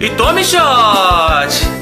E tome shot!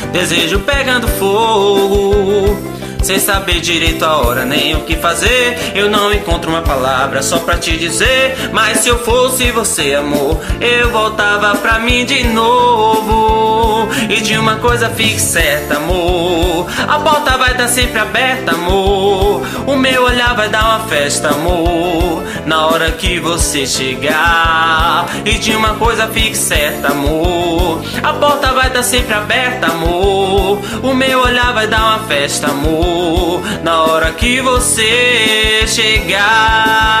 Desejo pegando fogo. Sem saber direito a hora nem o que fazer, eu não encontro uma palavra só pra te dizer. Mas se eu fosse você, amor, eu voltava pra mim de novo. E de uma coisa fique certa, amor. A porta vai estar sempre aberta, amor. O meu olhar vai dar uma festa, amor. Na hora que você chegar. E de uma coisa fique certa, amor. A porta vai estar sempre aberta, amor. O meu olhar vai dar uma festa, amor na hora que você chegar.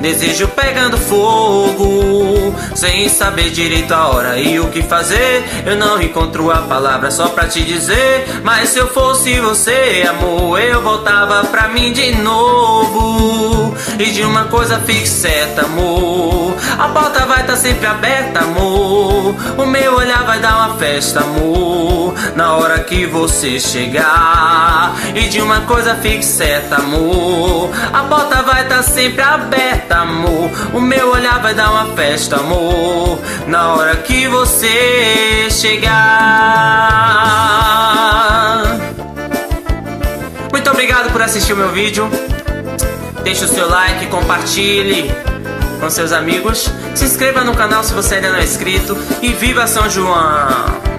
Desejo pegando fogo, sem saber direito a hora e o que fazer. Eu não encontro a palavra só pra te dizer. Mas se eu fosse você, amor, eu voltava pra mim de novo. E de uma coisa fique certa, amor. A porta vai estar tá sempre aberta, amor. O meu olhar vai dar uma festa, amor. Na hora que você chegar. E de uma coisa fique certa, amor. A porta vai estar tá sempre aberta, amor. O meu olhar vai dar uma festa, amor. Na hora que você chegar. Muito obrigado por assistir o meu vídeo. Deixe o seu like, compartilhe com seus amigos. Se inscreva no canal se você ainda não é inscrito. E viva São João!